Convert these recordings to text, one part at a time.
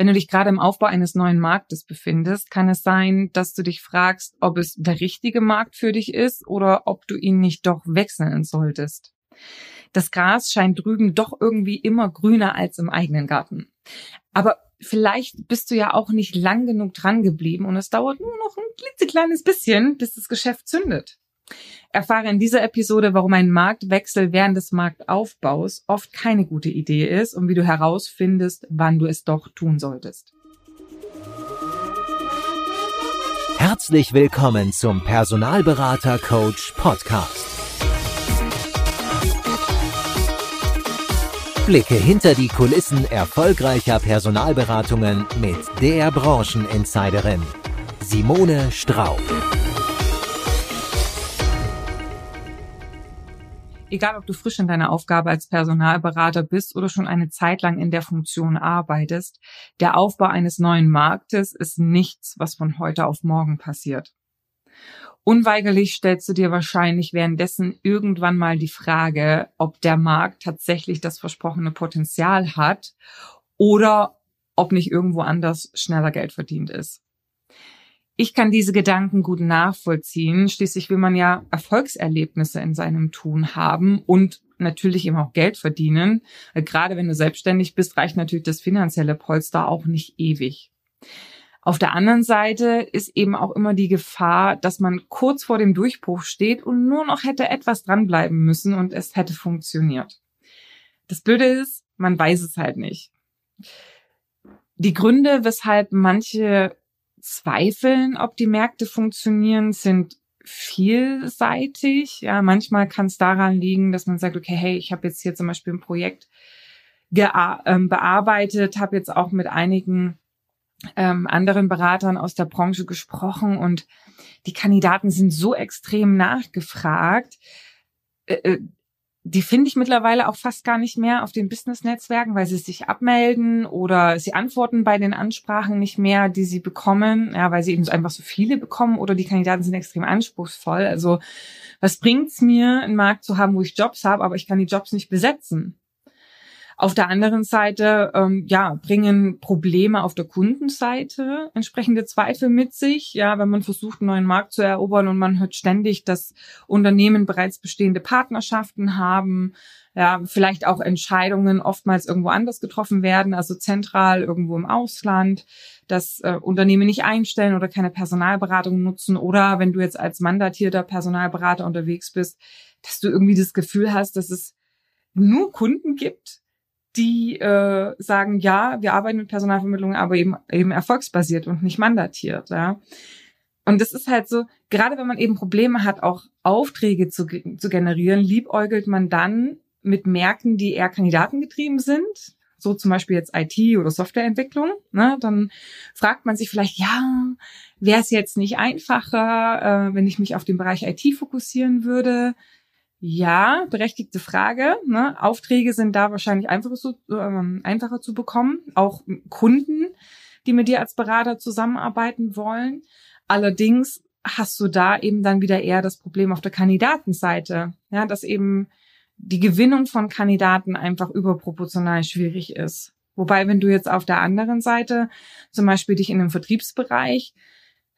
Wenn du dich gerade im Aufbau eines neuen Marktes befindest, kann es sein, dass du dich fragst, ob es der richtige Markt für dich ist oder ob du ihn nicht doch wechseln solltest. Das Gras scheint drüben doch irgendwie immer grüner als im eigenen Garten. Aber vielleicht bist du ja auch nicht lang genug dran geblieben und es dauert nur noch ein klitzekleines bisschen, bis das Geschäft zündet. Erfahre in dieser Episode, warum ein Marktwechsel während des Marktaufbaus oft keine gute Idee ist und wie du herausfindest, wann du es doch tun solltest. Herzlich willkommen zum Personalberater Coach Podcast. Blicke hinter die Kulissen erfolgreicher Personalberatungen mit der Brancheninsiderin Simone Straub. Egal, ob du frisch in deiner Aufgabe als Personalberater bist oder schon eine Zeit lang in der Funktion arbeitest, der Aufbau eines neuen Marktes ist nichts, was von heute auf morgen passiert. Unweigerlich stellst du dir wahrscheinlich währenddessen irgendwann mal die Frage, ob der Markt tatsächlich das versprochene Potenzial hat oder ob nicht irgendwo anders schneller Geld verdient ist. Ich kann diese Gedanken gut nachvollziehen. Schließlich will man ja Erfolgserlebnisse in seinem Tun haben und natürlich eben auch Geld verdienen. Gerade wenn du selbstständig bist, reicht natürlich das finanzielle Polster auch nicht ewig. Auf der anderen Seite ist eben auch immer die Gefahr, dass man kurz vor dem Durchbruch steht und nur noch hätte etwas dranbleiben müssen und es hätte funktioniert. Das Blöde ist, man weiß es halt nicht. Die Gründe, weshalb manche zweifeln, ob die Märkte funktionieren, sind vielseitig. Ja, manchmal kann es daran liegen, dass man sagt, okay, hey, ich habe jetzt hier zum Beispiel ein Projekt ähm, bearbeitet, habe jetzt auch mit einigen ähm, anderen Beratern aus der Branche gesprochen und die Kandidaten sind so extrem nachgefragt. Äh, äh die finde ich mittlerweile auch fast gar nicht mehr auf den Business-Netzwerken, weil sie sich abmelden oder sie antworten bei den Ansprachen nicht mehr, die sie bekommen, ja, weil sie eben einfach so viele bekommen oder die Kandidaten sind extrem anspruchsvoll. Also was bringt's mir, einen Markt zu haben, wo ich Jobs habe, aber ich kann die Jobs nicht besetzen? Auf der anderen Seite, ähm, ja, bringen Probleme auf der Kundenseite entsprechende Zweifel mit sich. Ja, wenn man versucht, einen neuen Markt zu erobern und man hört ständig, dass Unternehmen bereits bestehende Partnerschaften haben, ja, vielleicht auch Entscheidungen oftmals irgendwo anders getroffen werden, also zentral irgendwo im Ausland, dass äh, Unternehmen nicht einstellen oder keine Personalberatung nutzen oder wenn du jetzt als mandatierter Personalberater unterwegs bist, dass du irgendwie das Gefühl hast, dass es nur Kunden gibt, die äh, sagen, ja, wir arbeiten mit Personalvermittlung, aber eben eben erfolgsbasiert und nicht mandatiert, ja. Und das ist halt so, gerade wenn man eben Probleme hat, auch Aufträge zu, zu generieren, liebäugelt man dann mit Märkten, die eher kandidatengetrieben sind, so zum Beispiel jetzt IT oder Softwareentwicklung, ne, dann fragt man sich vielleicht, ja, wäre es jetzt nicht einfacher, äh, wenn ich mich auf den Bereich IT fokussieren würde? Ja, berechtigte Frage. Ne? Aufträge sind da wahrscheinlich einfacher zu, ähm, einfacher zu bekommen. Auch Kunden, die mit dir als Berater zusammenarbeiten wollen. Allerdings hast du da eben dann wieder eher das Problem auf der Kandidatenseite, ja, dass eben die Gewinnung von Kandidaten einfach überproportional schwierig ist. Wobei, wenn du jetzt auf der anderen Seite zum Beispiel dich in dem Vertriebsbereich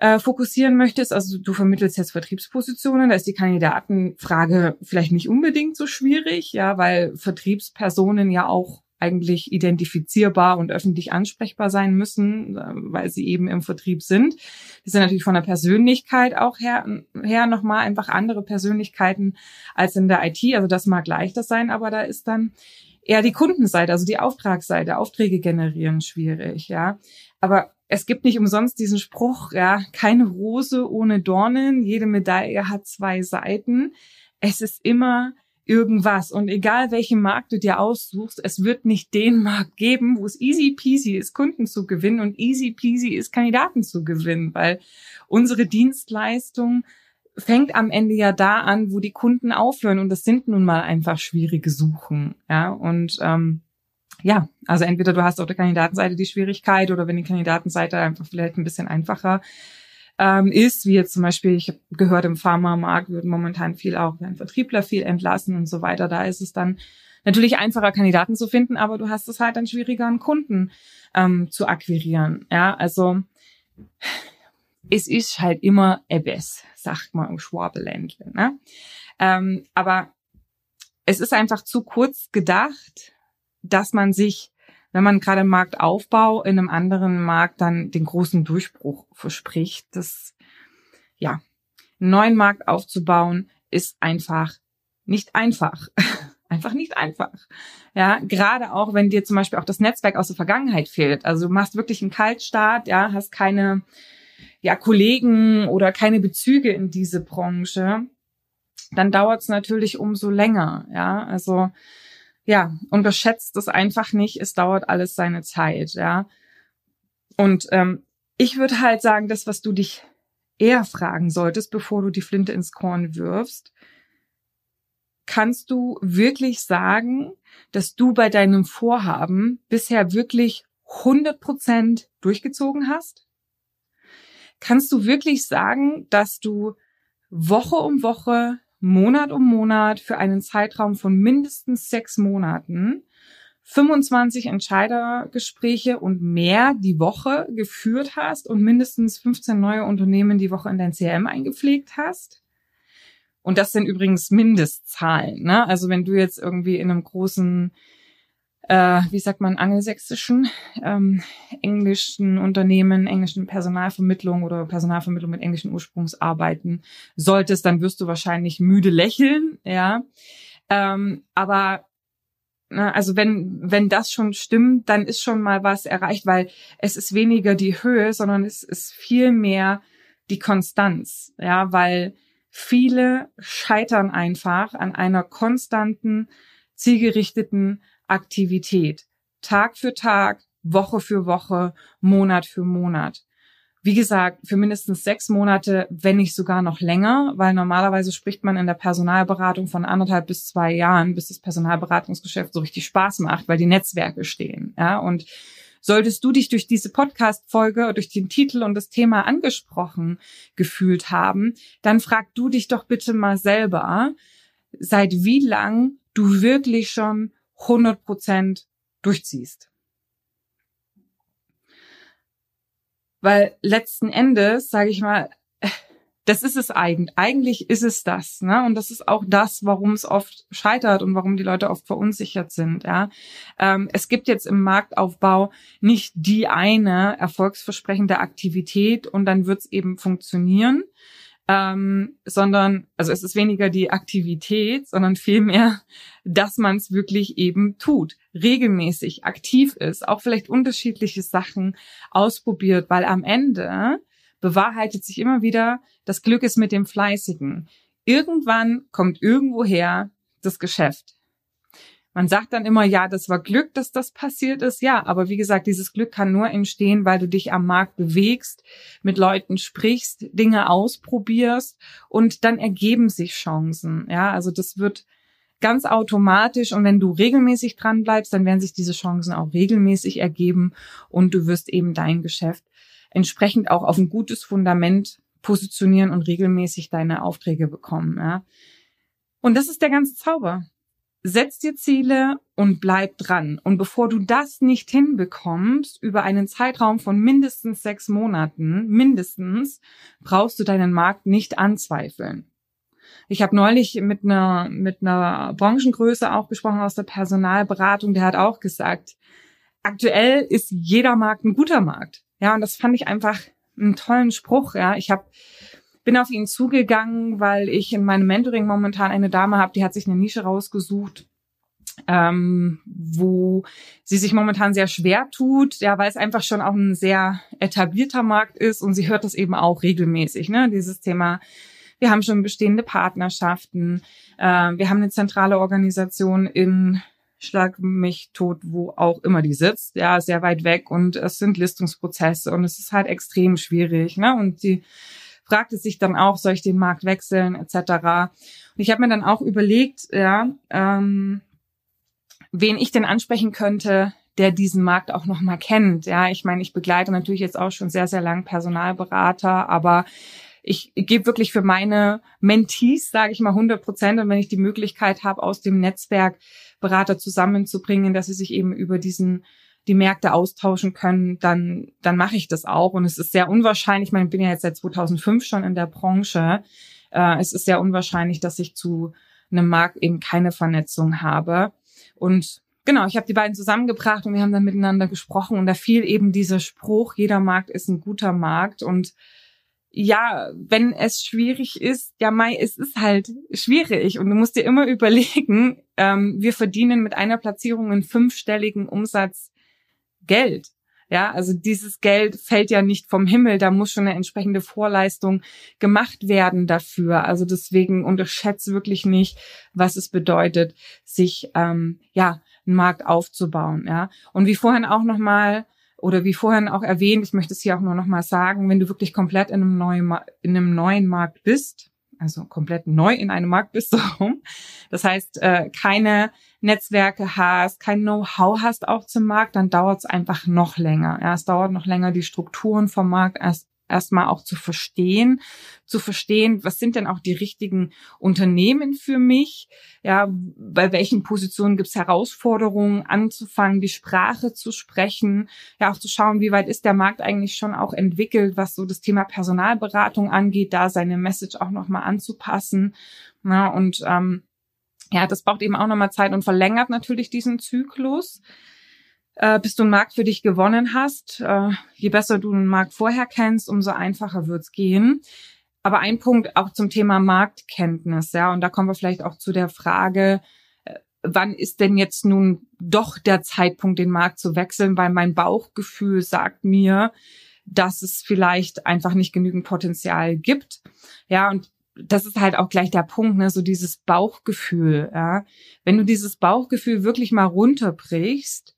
äh, fokussieren möchtest, also du vermittelst jetzt Vertriebspositionen, da ist die Kandidatenfrage vielleicht nicht unbedingt so schwierig, ja, weil Vertriebspersonen ja auch eigentlich identifizierbar und öffentlich ansprechbar sein müssen, äh, weil sie eben im Vertrieb sind. Die sind natürlich von der Persönlichkeit auch her, her nochmal einfach andere Persönlichkeiten als in der IT. Also das mag leichter sein, aber da ist dann eher die Kundenseite, also die Auftragsseite, Aufträge generieren schwierig, ja. Aber es gibt nicht umsonst diesen Spruch, ja, keine Rose ohne Dornen, jede Medaille hat zwei Seiten. Es ist immer irgendwas. Und egal welchen Markt du dir aussuchst, es wird nicht den Markt geben, wo es easy peasy ist, Kunden zu gewinnen und easy peasy ist, Kandidaten zu gewinnen, weil unsere Dienstleistung fängt am Ende ja da an, wo die Kunden aufhören. Und das sind nun mal einfach schwierige Suchen. Ja, und ähm, ja, also entweder du hast auf der Kandidatenseite die Schwierigkeit oder wenn die Kandidatenseite einfach vielleicht ein bisschen einfacher ähm, ist, wie jetzt zum Beispiel, ich habe gehört, im Pharmamarkt wird momentan viel auch ein Vertriebler viel entlassen und so weiter. Da ist es dann natürlich einfacher Kandidaten zu finden, aber du hast es halt dann schwieriger, einen Kunden ähm, zu akquirieren. Ja, also es ist halt immer ebes, sagt man im Schwabeländle. Ne? Ähm, aber es ist einfach zu kurz gedacht, dass man sich, wenn man gerade im Marktaufbau in einem anderen Markt dann den großen Durchbruch verspricht, das, ja, einen neuen Markt aufzubauen, ist einfach nicht einfach. einfach nicht einfach. Ja, gerade auch, wenn dir zum Beispiel auch das Netzwerk aus der Vergangenheit fehlt. Also du machst wirklich einen Kaltstart, ja, hast keine, ja, Kollegen oder keine Bezüge in diese Branche, dann dauert es natürlich umso länger. Ja, also ja, unterschätzt es einfach nicht. Es dauert alles seine Zeit. Ja, und ähm, ich würde halt sagen, das, was du dich eher fragen solltest, bevor du die Flinte ins Korn wirfst, kannst du wirklich sagen, dass du bei deinem Vorhaben bisher wirklich 100 Prozent durchgezogen hast? Kannst du wirklich sagen, dass du Woche um Woche, Monat um Monat für einen Zeitraum von mindestens sechs Monaten 25 Entscheidergespräche und mehr die Woche geführt hast und mindestens 15 neue Unternehmen die Woche in dein CRM eingepflegt hast? Und das sind übrigens Mindestzahlen. Ne? Also wenn du jetzt irgendwie in einem großen äh, wie sagt man, angelsächsischen, ähm, englischen Unternehmen, englischen Personalvermittlung oder Personalvermittlung mit englischen Ursprungs arbeiten solltest, dann wirst du wahrscheinlich müde lächeln, ja. Ähm, aber ne, also wenn, wenn das schon stimmt, dann ist schon mal was erreicht, weil es ist weniger die Höhe, sondern es ist viel mehr die Konstanz, ja, weil viele scheitern einfach an einer konstanten, zielgerichteten Aktivität. Tag für Tag, Woche für Woche, Monat für Monat. Wie gesagt, für mindestens sechs Monate, wenn nicht sogar noch länger, weil normalerweise spricht man in der Personalberatung von anderthalb bis zwei Jahren, bis das Personalberatungsgeschäft so richtig Spaß macht, weil die Netzwerke stehen. Ja, und solltest du dich durch diese Podcast-Folge, durch den Titel und das Thema angesprochen gefühlt haben, dann frag du dich doch bitte mal selber, seit wie lang du wirklich schon 100 Prozent durchziehst. Weil letzten Endes, sage ich mal, das ist es eigentlich. Eigentlich ist es das, ne? Und das ist auch das, warum es oft scheitert und warum die Leute oft verunsichert sind. Ja, ähm, es gibt jetzt im Marktaufbau nicht die eine erfolgsversprechende Aktivität und dann wird es eben funktionieren, ähm, sondern, also es ist weniger die Aktivität, sondern vielmehr, dass man es wirklich eben tut, regelmäßig aktiv ist, auch vielleicht unterschiedliche Sachen ausprobiert, weil am Ende bewahrheitet sich immer wieder, das Glück ist mit dem Fleißigen. Irgendwann kommt irgendwoher das Geschäft. Man sagt dann immer, ja, das war Glück, dass das passiert ist. Ja, aber wie gesagt, dieses Glück kann nur entstehen, weil du dich am Markt bewegst, mit Leuten sprichst, Dinge ausprobierst und dann ergeben sich Chancen. Ja, also das wird ganz automatisch und wenn du regelmäßig dran bleibst, dann werden sich diese Chancen auch regelmäßig ergeben und du wirst eben dein Geschäft entsprechend auch auf ein gutes Fundament positionieren und regelmäßig deine Aufträge bekommen. Ja. Und das ist der ganze Zauber setz dir Ziele und bleib dran. Und bevor du das nicht hinbekommst, über einen Zeitraum von mindestens sechs Monaten, mindestens, brauchst du deinen Markt nicht anzweifeln. Ich habe neulich mit einer, mit einer Branchengröße auch gesprochen aus der Personalberatung, der hat auch gesagt, aktuell ist jeder Markt ein guter Markt. Ja, und das fand ich einfach einen tollen Spruch. Ja, ich habe bin auf ihn zugegangen, weil ich in meinem Mentoring momentan eine Dame habe, die hat sich eine Nische rausgesucht, ähm, wo sie sich momentan sehr schwer tut, ja, weil es einfach schon auch ein sehr etablierter Markt ist und sie hört das eben auch regelmäßig, ne, dieses Thema. Wir haben schon bestehende Partnerschaften, äh, wir haben eine zentrale Organisation in Schlag mich tot, wo auch immer die sitzt, ja, sehr weit weg und es sind Listungsprozesse und es ist halt extrem schwierig, ne, und sie fragte sich dann auch, soll ich den Markt wechseln etc. Und ich habe mir dann auch überlegt, ja, ähm, wen ich denn ansprechen könnte, der diesen Markt auch noch mal kennt. Ja, ich meine, ich begleite natürlich jetzt auch schon sehr, sehr lang Personalberater, aber ich, gebe wirklich für meine Mentees, sage ich mal, 100 Prozent. Und wenn ich die Möglichkeit habe, aus dem Netzwerk Berater zusammenzubringen, dass sie sich eben über diesen die Märkte austauschen können, dann, dann mache ich das auch. Und es ist sehr unwahrscheinlich, ich meine, ich bin ja jetzt seit 2005 schon in der Branche, äh, es ist sehr unwahrscheinlich, dass ich zu einem Markt eben keine Vernetzung habe. Und genau, ich habe die beiden zusammengebracht und wir haben dann miteinander gesprochen und da fiel eben dieser Spruch, jeder Markt ist ein guter Markt und ja, wenn es schwierig ist, ja, Mai, es ist halt schwierig und du musst dir immer überlegen, ähm, wir verdienen mit einer Platzierung einen fünfstelligen Umsatz Geld. Ja, also dieses Geld fällt ja nicht vom Himmel, da muss schon eine entsprechende Vorleistung gemacht werden dafür. Also deswegen unterschätze wirklich nicht, was es bedeutet, sich ähm, ja einen Markt aufzubauen. Ja, und wie vorhin auch noch mal oder wie vorhin auch erwähnt, ich möchte es hier auch nur noch mal sagen, wenn du wirklich komplett in einem neuen in einem neuen Markt bist, also komplett neu in einem Markt bist, so rum. Das heißt, äh, keine Netzwerke hast, kein Know-how hast auch zum Markt, dann dauert es einfach noch länger. Ja, es dauert noch länger, die Strukturen vom Markt erst erstmal auch zu verstehen, zu verstehen, was sind denn auch die richtigen Unternehmen für mich, ja, bei welchen Positionen gibt es Herausforderungen, anzufangen, die Sprache zu sprechen, ja, auch zu schauen, wie weit ist der Markt eigentlich schon auch entwickelt, was so das Thema Personalberatung angeht, da seine Message auch nochmal anzupassen, ja, und ähm, ja, das braucht eben auch nochmal Zeit und verlängert natürlich diesen Zyklus äh, bis du einen Markt für dich gewonnen hast. Äh, je besser du einen Markt vorher kennst, umso einfacher wird's gehen. Aber ein Punkt auch zum Thema Marktkenntnis, ja, und da kommen wir vielleicht auch zu der Frage, äh, wann ist denn jetzt nun doch der Zeitpunkt, den Markt zu wechseln, weil mein Bauchgefühl sagt mir, dass es vielleicht einfach nicht genügend Potenzial gibt. Ja, und das ist halt auch gleich der Punkt, ne, so dieses Bauchgefühl, ja. Wenn du dieses Bauchgefühl wirklich mal runterbrichst,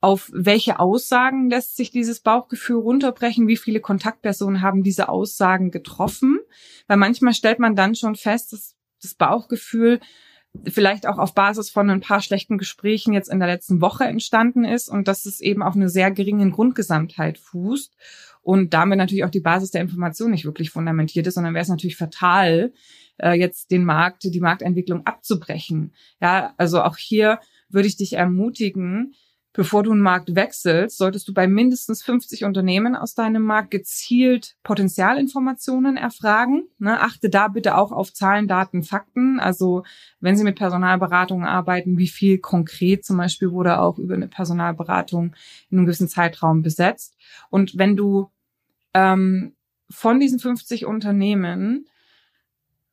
auf welche Aussagen lässt sich dieses Bauchgefühl runterbrechen? Wie viele Kontaktpersonen haben diese Aussagen getroffen? Weil manchmal stellt man dann schon fest, dass das Bauchgefühl vielleicht auch auf Basis von ein paar schlechten Gesprächen jetzt in der letzten Woche entstanden ist und dass es eben auf eine sehr geringen Grundgesamtheit fußt und damit natürlich auch die Basis der Information nicht wirklich fundamentiert ist, sondern wäre es natürlich fatal, äh, jetzt den Markt, die Marktentwicklung abzubrechen. Ja, also auch hier würde ich dich ermutigen, Bevor du einen Markt wechselst, solltest du bei mindestens 50 Unternehmen aus deinem Markt gezielt Potenzialinformationen erfragen. Ne, achte da bitte auch auf Zahlen, Daten, Fakten. Also wenn Sie mit Personalberatung arbeiten, wie viel konkret zum Beispiel wurde auch über eine Personalberatung in einem gewissen Zeitraum besetzt. Und wenn du ähm, von diesen 50 Unternehmen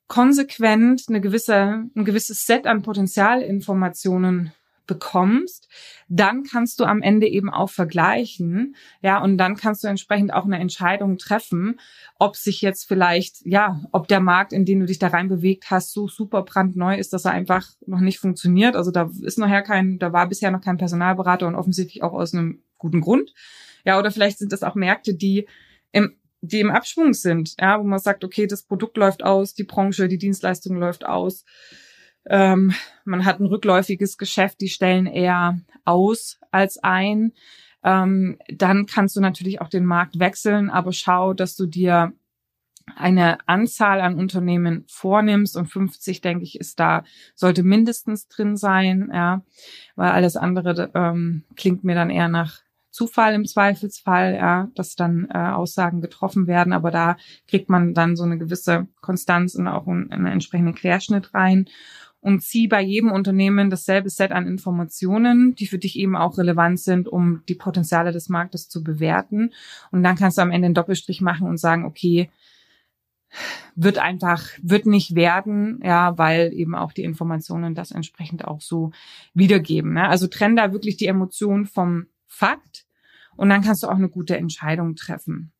konsequent eine gewisse, ein gewisses Set an Potenzialinformationen bekommst, dann kannst du am Ende eben auch vergleichen, ja, und dann kannst du entsprechend auch eine Entscheidung treffen, ob sich jetzt vielleicht, ja, ob der Markt, in den du dich da rein bewegt hast, so super brandneu ist, dass er einfach noch nicht funktioniert. Also da ist nachher kein, da war bisher noch kein Personalberater und offensichtlich auch aus einem guten Grund. Ja, oder vielleicht sind das auch Märkte, die im die im Abschwung sind, ja, wo man sagt, okay, das Produkt läuft aus, die Branche, die Dienstleistung läuft aus ähm, man hat ein rückläufiges Geschäft, die stellen eher aus als ein. Ähm, dann kannst du natürlich auch den Markt wechseln, aber schau, dass du dir eine Anzahl an Unternehmen vornimmst und 50, denke ich, ist da, sollte mindestens drin sein, ja, weil alles andere ähm, klingt mir dann eher nach Zufall im Zweifelsfall, ja, dass dann äh, Aussagen getroffen werden, aber da kriegt man dann so eine gewisse Konstanz und auch einen, einen entsprechenden Querschnitt rein und zieh bei jedem Unternehmen dasselbe Set an Informationen, die für dich eben auch relevant sind, um die Potenziale des Marktes zu bewerten. Und dann kannst du am Ende einen Doppelstrich machen und sagen, okay, wird einfach, wird nicht werden, ja, weil eben auch die Informationen das entsprechend auch so wiedergeben. Ne? Also trenn da wirklich die Emotion vom Fakt und dann kannst du auch eine gute Entscheidung treffen.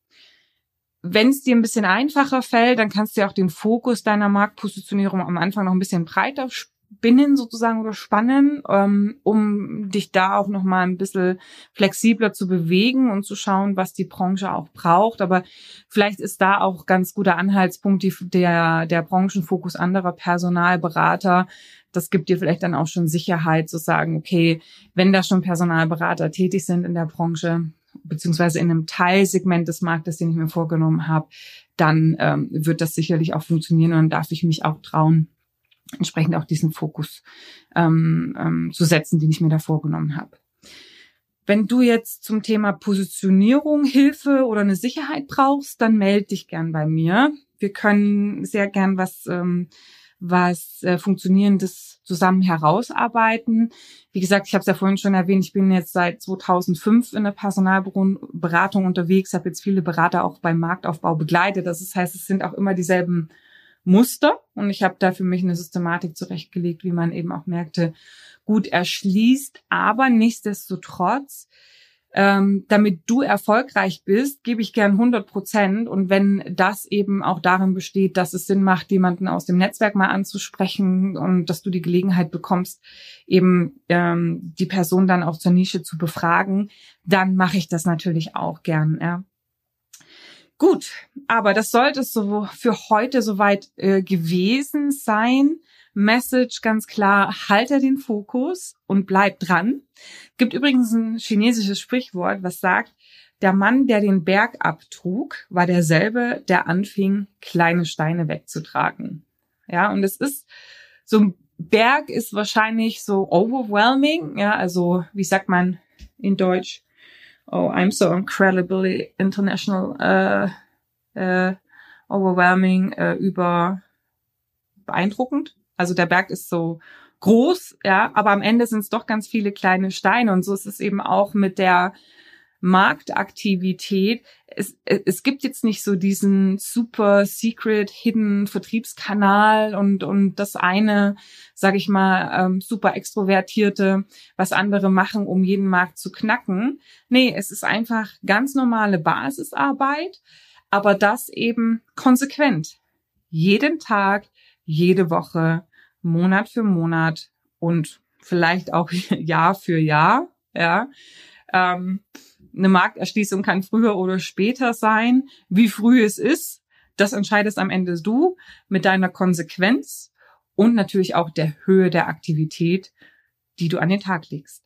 Wenn es dir ein bisschen einfacher fällt, dann kannst du ja auch den Fokus deiner Marktpositionierung am Anfang noch ein bisschen breiter spinnen sozusagen oder spannen, ähm, um dich da auch noch mal ein bisschen flexibler zu bewegen und zu schauen, was die Branche auch braucht. Aber vielleicht ist da auch ganz guter Anhaltspunkt die, der, der Branchenfokus anderer Personalberater. Das gibt dir vielleicht dann auch schon Sicherheit zu sagen, okay, wenn da schon Personalberater tätig sind in der Branche, beziehungsweise in einem Teilsegment des Marktes, den ich mir vorgenommen habe, dann ähm, wird das sicherlich auch funktionieren und dann darf ich mich auch trauen, entsprechend auch diesen Fokus ähm, ähm, zu setzen, den ich mir da vorgenommen habe. Wenn du jetzt zum Thema Positionierung Hilfe oder eine Sicherheit brauchst, dann melde dich gern bei mir. Wir können sehr gern was ähm, was äh, funktionierendes zusammen herausarbeiten. Wie gesagt, ich habe es ja vorhin schon erwähnt, ich bin jetzt seit 2005 in der Personalberatung unterwegs, habe jetzt viele Berater auch beim Marktaufbau begleitet. Das heißt, es sind auch immer dieselben Muster und ich habe da für mich eine Systematik zurechtgelegt, wie man eben auch Märkte gut erschließt. Aber nichtsdestotrotz ähm, damit du erfolgreich bist, gebe ich gern 100 Prozent. Und wenn das eben auch darin besteht, dass es Sinn macht, jemanden aus dem Netzwerk mal anzusprechen und dass du die Gelegenheit bekommst, eben ähm, die Person dann auch zur Nische zu befragen, dann mache ich das natürlich auch gern. Ja. Gut, aber das sollte es so für heute soweit äh, gewesen sein. Message ganz klar, halte den Fokus und bleib dran. Gibt übrigens ein chinesisches Sprichwort, was sagt, der Mann, der den Berg abtrug, war derselbe, der anfing, kleine Steine wegzutragen. Ja, und es ist, so ein Berg ist wahrscheinlich so overwhelming, ja, also, wie sagt man in Deutsch? Oh, I'm so incredibly international, äh, äh, overwhelming, äh, über beeindruckend. Also der Berg ist so groß, ja, aber am Ende sind es doch ganz viele kleine Steine und so ist es eben auch mit der Marktaktivität. Es, es gibt jetzt nicht so diesen super secret hidden Vertriebskanal und und das eine, sage ich mal, ähm, super extrovertierte, was andere machen, um jeden Markt zu knacken. Nee, es ist einfach ganz normale Basisarbeit, aber das eben konsequent. Jeden Tag, jede Woche, Monat für Monat und vielleicht auch Jahr für Jahr. Ja, ähm, eine Markterschließung kann früher oder später sein. Wie früh es ist, das entscheidest am Ende du mit deiner Konsequenz und natürlich auch der Höhe der Aktivität, die du an den Tag legst.